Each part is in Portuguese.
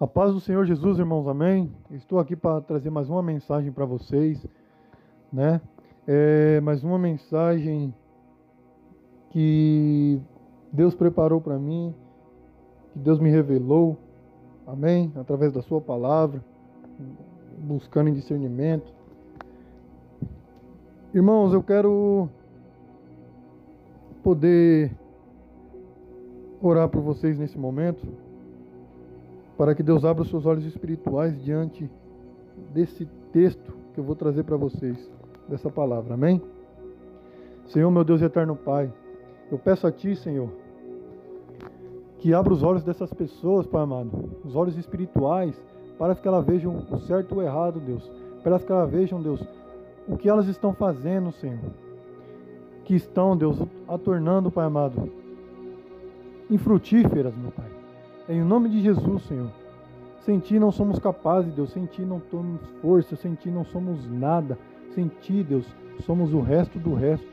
A paz do Senhor Jesus, irmãos, amém. Estou aqui para trazer mais uma mensagem para vocês, né? É mais uma mensagem que Deus preparou para mim, que Deus me revelou, amém? Através da Sua palavra, buscando em discernimento. Irmãos, eu quero poder orar por vocês nesse momento para que Deus abra os seus olhos espirituais diante desse texto que eu vou trazer para vocês, dessa palavra. Amém? Senhor, meu Deus e eterno Pai, eu peço a Ti, Senhor, que abra os olhos dessas pessoas, Pai amado, os olhos espirituais, para que elas vejam o certo ou o errado, Deus, para que elas vejam, Deus, o que elas estão fazendo, Senhor, que estão, Deus, a tornando, Pai amado, infrutíferas, meu Pai. Em nome de Jesus, Senhor. Sem ti não somos capazes, Deus. Sem ti não temos força. Sem ti não somos nada. Sem ti, Deus, somos o resto do resto.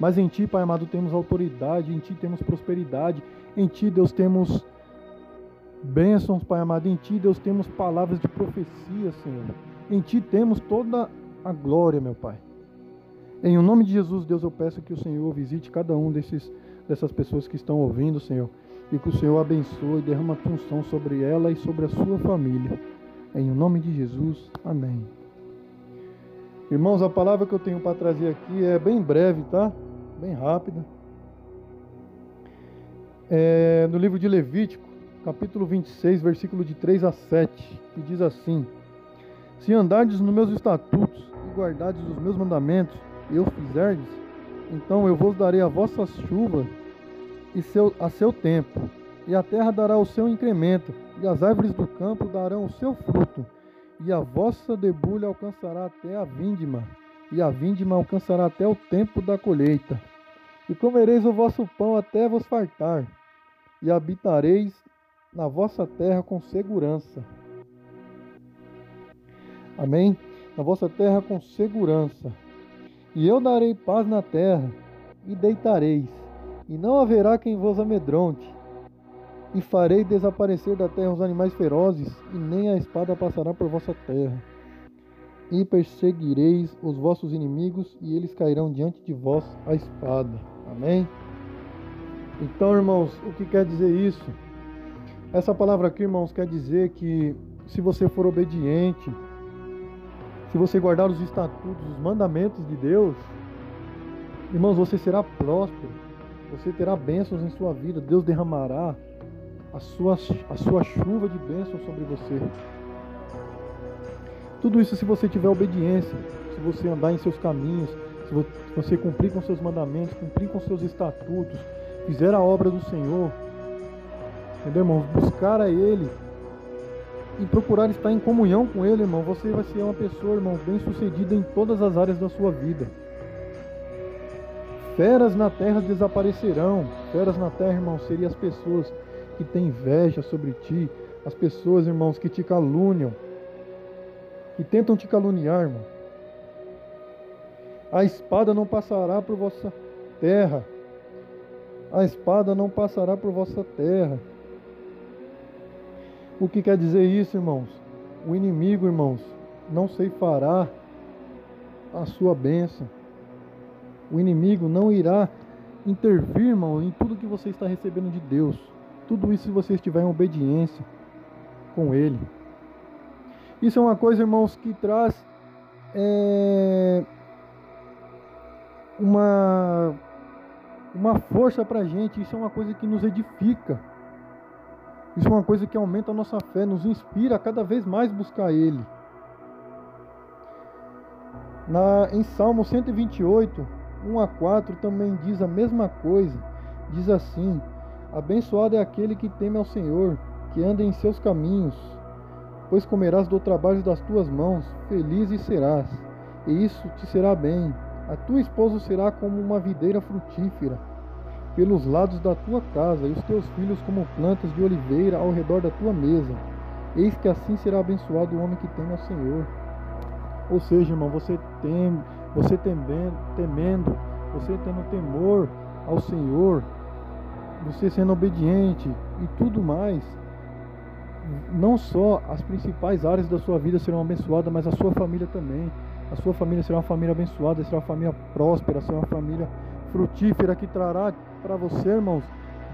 Mas em ti, Pai amado, temos autoridade. Em ti temos prosperidade. Em ti, Deus, temos bênçãos, Pai amado. Em ti, Deus, temos palavras de profecia, Senhor. Em ti temos toda a glória, meu Pai. Em nome de Jesus, Deus, eu peço que o Senhor visite cada um desses, dessas pessoas que estão ouvindo, Senhor e que o Senhor abençoe e derrama função sobre ela e sobre a sua família. Em nome de Jesus, amém. Irmãos, a palavra que eu tenho para trazer aqui é bem breve, tá? Bem rápida. É no livro de Levítico, capítulo 26, versículo de 3 a 7, que diz assim: Se andardes nos meus estatutos e guardardes os meus mandamentos, e eu fizerdes, então eu vos darei a vossa chuva e seu, a seu tempo, e a terra dará o seu incremento, e as árvores do campo darão o seu fruto, e a vossa debulha alcançará até a vindima, e a vindima alcançará até o tempo da colheita. E comereis o vosso pão até vos fartar, e habitareis na vossa terra com segurança. Amém? Na vossa terra com segurança. E eu darei paz na terra, e deitareis e não haverá quem vos amedronte. E farei desaparecer da terra os animais ferozes, e nem a espada passará por vossa terra. E perseguireis os vossos inimigos, e eles cairão diante de vós a espada. Amém? Então, irmãos, o que quer dizer isso? Essa palavra aqui, irmãos, quer dizer que se você for obediente, se você guardar os estatutos, os mandamentos de Deus, irmãos, você será próspero. Você terá bênçãos em sua vida. Deus derramará a sua, a sua chuva de bênçãos sobre você. Tudo isso se você tiver obediência, se você andar em seus caminhos, se você cumprir com seus mandamentos, cumprir com seus estatutos, fizer a obra do Senhor. Entendeu? Buscar a Ele e procurar estar em comunhão com Ele, irmão. Você vai ser uma pessoa, irmão, bem sucedida em todas as áreas da sua vida. Feras na terra desaparecerão. Feras na terra, irmão, seriam as pessoas que têm inveja sobre ti, as pessoas, irmãos, que te caluniam, que tentam te caluniar, irmão. A espada não passará por vossa terra. A espada não passará por vossa terra. O que quer dizer isso, irmãos? O inimigo, irmãos, não ceifará a sua bênção. O inimigo não irá intervir, irmão, em tudo que você está recebendo de Deus. Tudo isso se você estiver em obediência com Ele. Isso é uma coisa, irmãos, que traz é, uma, uma força para a gente. Isso é uma coisa que nos edifica. Isso é uma coisa que aumenta a nossa fé, nos inspira a cada vez mais buscar Ele. Na, em Salmo 128, 1 a 4 também diz a mesma coisa. Diz assim: Abençoado é aquele que teme ao Senhor, que anda em seus caminhos, pois comerás do trabalho das tuas mãos, feliz e serás, e isso te será bem. A tua esposa será como uma videira frutífera pelos lados da tua casa, e os teus filhos como plantas de oliveira ao redor da tua mesa. Eis que assim será abençoado o homem que teme ao Senhor. Ou seja, irmão, você tem você temendo, temendo, você tendo temor ao Senhor, você sendo obediente e tudo mais, não só as principais áreas da sua vida serão abençoadas, mas a sua família também. A sua família será uma família abençoada, será uma família próspera, será uma família frutífera que trará para você, irmãos,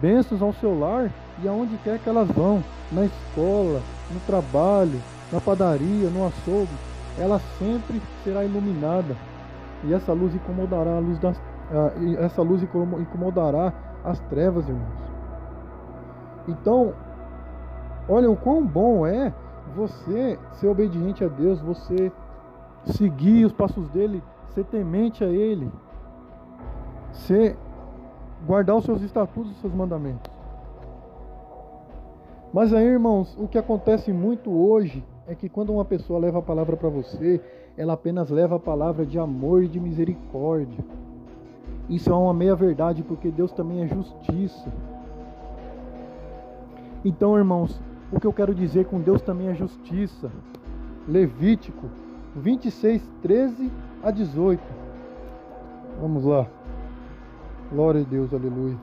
bênçãos ao seu lar e aonde quer que elas vão, na escola, no trabalho, na padaria, no açougue, ela sempre será iluminada. E essa luz incomodará a luz das, uh, essa luz incomodará as trevas, irmãos. Então, olha o quão bom é você ser obediente a Deus, você seguir os passos dele, ser temente a ele, ser guardar os seus estatutos e os seus mandamentos. Mas aí, irmãos, o que acontece muito hoje é que quando uma pessoa leva a palavra para você, ela apenas leva a palavra de amor e de misericórdia. Isso é uma meia verdade, porque Deus também é justiça. Então, irmãos, o que eu quero dizer com Deus também é justiça. Levítico 26, 13 a 18. Vamos lá. Glória a Deus, aleluia.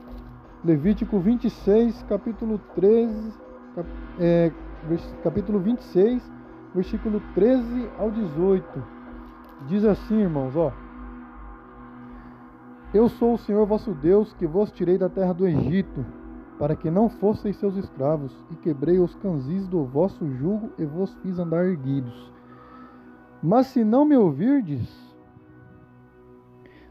Levítico 26, capítulo 13, cap, é, capítulo 26, versículo 13 ao 18. Diz assim, irmãos, ó. Eu sou o Senhor vosso Deus, que vos tirei da terra do Egito, para que não fosseis seus escravos, e quebrei os canzis do vosso jugo e vos fiz andar erguidos. Mas se não me ouvirdes,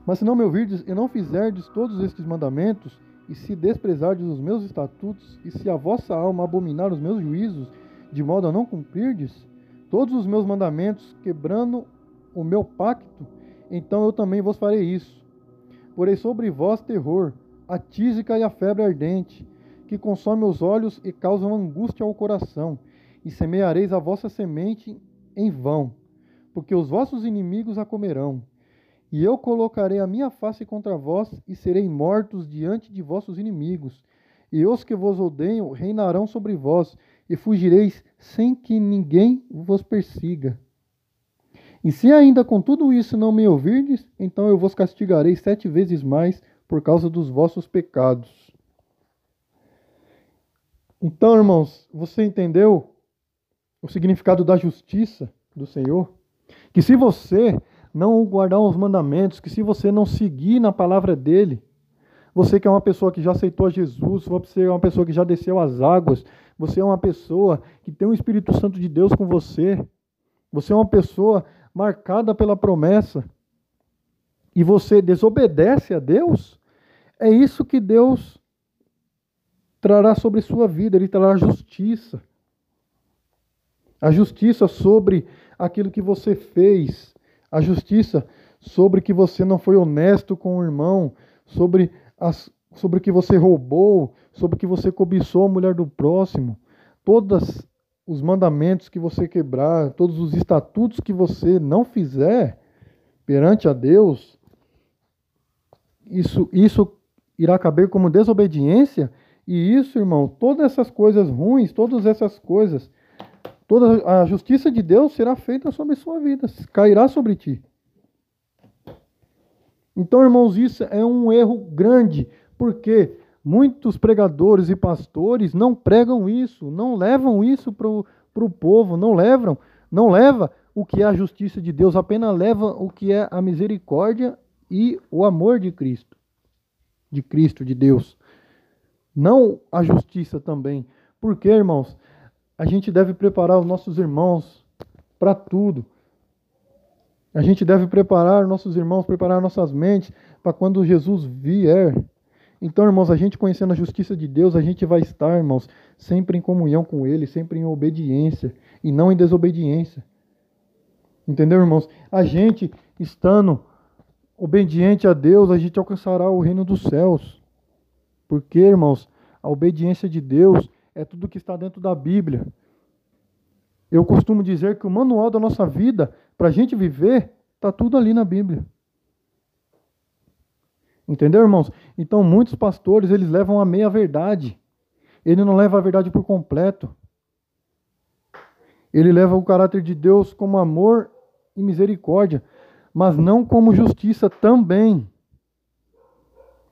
mas se não me ouvirdes e não fizerdes todos estes mandamentos, e se desprezardes os meus estatutos, e se a vossa alma abominar os meus juízos, de modo a não cumprirdes todos os meus mandamentos, quebrando o meu pacto, então eu também vos farei isso. Porei sobre vós terror, a tísica e a febre ardente, que consome os olhos e causam angústia ao coração, e semeareis a vossa semente em vão porque os vossos inimigos a comerão. E eu colocarei a minha face contra vós, e serei mortos diante de vossos inimigos. E os que vos odeiam reinarão sobre vós, e fugireis sem que ninguém vos persiga. E se ainda com tudo isso não me ouvirdes, então eu vos castigarei sete vezes mais por causa dos vossos pecados. Então, irmãos, você entendeu o significado da justiça do Senhor? Que se você não guardar os mandamentos, que se você não seguir na palavra dele, você que é uma pessoa que já aceitou Jesus, você é uma pessoa que já desceu as águas, você é uma pessoa que tem o Espírito Santo de Deus com você, você é uma pessoa marcada pela promessa, e você desobedece a Deus, é isso que Deus trará sobre sua vida, ele trará justiça. A justiça sobre aquilo que você fez, a justiça sobre que você não foi honesto com o irmão, sobre, as, sobre que você roubou, sobre que você cobiçou a mulher do próximo, todos os mandamentos que você quebrar, todos os estatutos que você não fizer perante a Deus, isso, isso irá caber como desobediência, e isso, irmão, todas essas coisas ruins, todas essas coisas Toda a justiça de Deus será feita sobre sua vida, cairá sobre ti. Então, irmãos, isso é um erro grande, porque muitos pregadores e pastores não pregam isso, não levam isso para o povo, não levam, não leva o que é a justiça de Deus, apenas leva o que é a misericórdia e o amor de Cristo, de Cristo, de Deus. Não a justiça também. Porque, irmãos, a gente deve preparar os nossos irmãos para tudo. A gente deve preparar nossos irmãos, preparar nossas mentes para quando Jesus vier. Então, irmãos, a gente conhecendo a justiça de Deus, a gente vai estar, irmãos, sempre em comunhão com Ele, sempre em obediência e não em desobediência. Entendeu, irmãos? A gente estando obediente a Deus, a gente alcançará o reino dos céus. Porque, irmãos, a obediência de Deus é tudo que está dentro da Bíblia. Eu costumo dizer que o manual da nossa vida, para a gente viver, está tudo ali na Bíblia. Entendeu, irmãos? Então, muitos pastores, eles levam a meia verdade. Ele não leva a verdade por completo. Ele leva o caráter de Deus como amor e misericórdia, mas não como justiça também.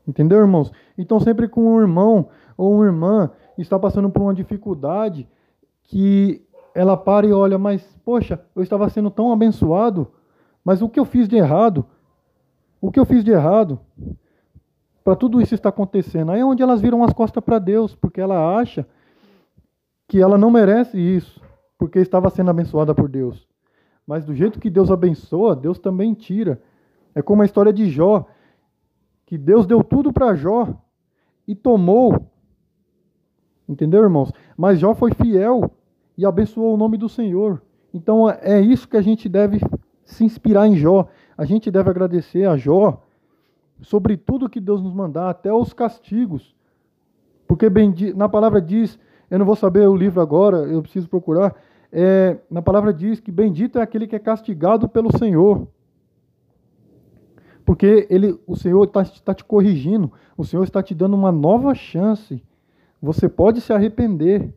Entendeu, irmãos? Então, sempre com um irmão ou uma irmã está passando por uma dificuldade, que ela para e olha, mas poxa, eu estava sendo tão abençoado, mas o que eu fiz de errado? O que eu fiz de errado? Para tudo isso estar acontecendo. Aí é onde elas viram as costas para Deus, porque ela acha que ela não merece isso, porque estava sendo abençoada por Deus. Mas do jeito que Deus abençoa, Deus também tira. É como a história de Jó, que Deus deu tudo para Jó e tomou. Entendeu, irmãos? Mas Jó foi fiel e abençoou o nome do Senhor. Então é isso que a gente deve se inspirar em Jó. A gente deve agradecer a Jó sobre tudo que Deus nos mandar, até os castigos. Porque na palavra diz, eu não vou saber o livro agora, eu preciso procurar. É, na palavra diz que bendito é aquele que é castigado pelo Senhor. Porque ele, o Senhor está tá te corrigindo, o Senhor está te dando uma nova chance. Você pode se arrepender.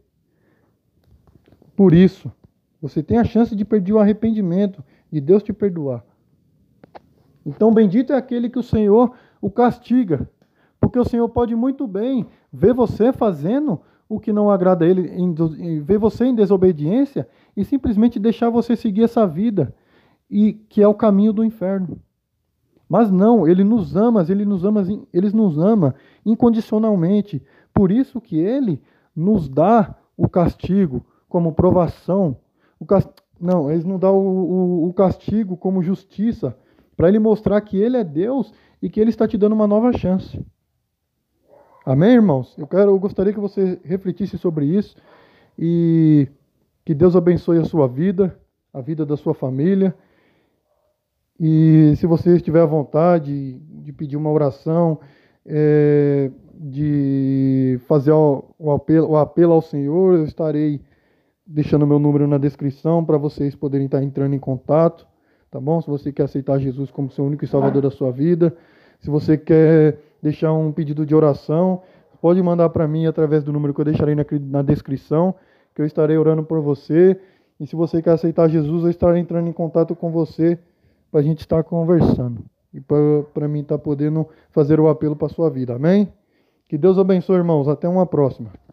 Por isso, você tem a chance de pedir o arrependimento, de Deus te perdoar. Então, bendito é aquele que o Senhor o castiga, porque o Senhor pode muito bem ver você fazendo o que não agrada a Ele, ver você em desobediência e simplesmente deixar você seguir essa vida, e que é o caminho do inferno. Mas não, ele nos ama, ele nos ama, ele nos ama incondicionalmente. Por isso que ele nos dá o castigo como provação. O cast... Não, ele nos dá o, o, o castigo como justiça, para ele mostrar que ele é Deus e que ele está te dando uma nova chance. Amém, irmãos? Eu quero, eu gostaria que você refletisse sobre isso e que Deus abençoe a sua vida, a vida da sua família e se você estiver à vontade de pedir uma oração, é, de fazer o, o, apelo, o apelo ao Senhor, eu estarei deixando meu número na descrição para vocês poderem estar entrando em contato, tá bom? Se você quer aceitar Jesus como seu único e salvador da sua vida, se você quer deixar um pedido de oração, pode mandar para mim através do número que eu deixarei na, na descrição, que eu estarei orando por você. E se você quer aceitar Jesus, eu estarei entrando em contato com você para a gente estar conversando e para mim estar podendo fazer o apelo para sua vida. Amém? Que Deus abençoe, irmãos. Até uma próxima.